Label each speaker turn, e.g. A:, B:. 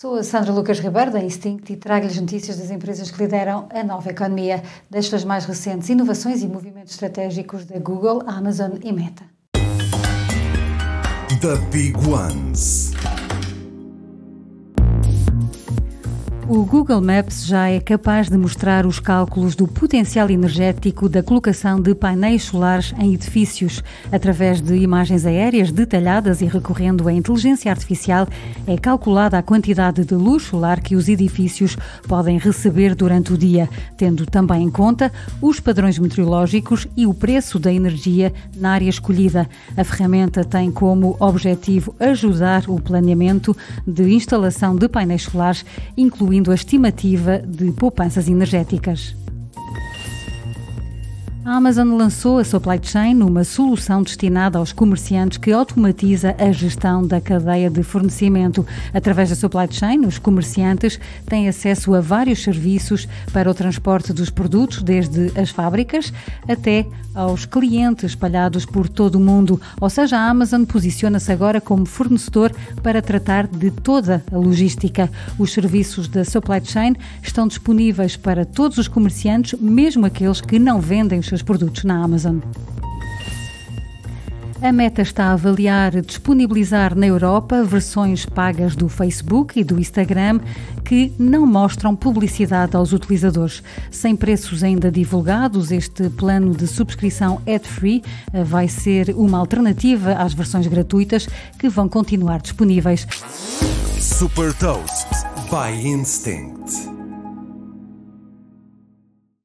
A: Sou a Sandra Lucas Ribeiro, da Instinct, e trago-lhes notícias das empresas que lideram a nova economia, das suas mais recentes inovações e movimentos estratégicos da Google, Amazon e Meta.
B: The Big Ones.
A: O Google Maps já é capaz de mostrar os cálculos do potencial energético da colocação de painéis solares em edifícios. Através de imagens aéreas detalhadas e recorrendo à inteligência artificial, é calculada a quantidade de luz solar que os edifícios podem receber durante o dia, tendo também em conta os padrões meteorológicos e o preço da energia na área escolhida. A ferramenta tem como objetivo ajudar o planeamento de instalação de painéis solares, incluindo a estimativa de poupanças energéticas. A Amazon lançou a Supply Chain, uma solução destinada aos comerciantes que automatiza a gestão da cadeia de fornecimento. Através da Supply Chain, os comerciantes têm acesso a vários serviços para o transporte dos produtos, desde as fábricas até aos clientes espalhados por todo o mundo. Ou seja, a Amazon posiciona-se agora como fornecedor para tratar de toda a logística. Os serviços da Supply Chain estão disponíveis para todos os comerciantes, mesmo aqueles que não vendem os seus produtos na Amazon. A Meta está a avaliar disponibilizar na Europa versões pagas do Facebook e do Instagram que não mostram publicidade aos utilizadores. Sem preços ainda divulgados, este plano de subscrição ad-free vai ser uma alternativa às versões gratuitas que vão continuar disponíveis.
B: Super Toast by Instinct.